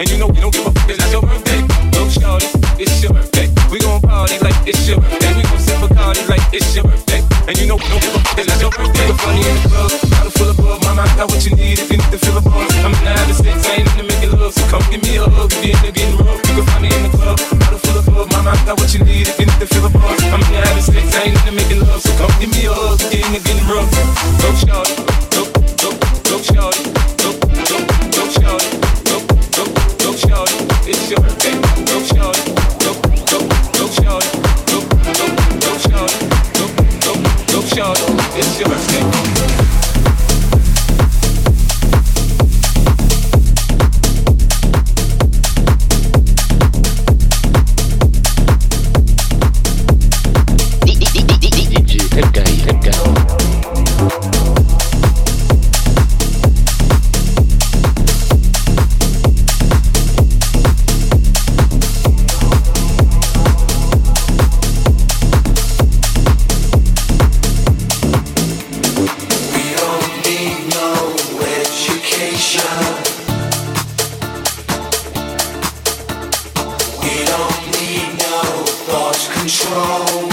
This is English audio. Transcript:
And you know It's your birthday. don't need no thought control.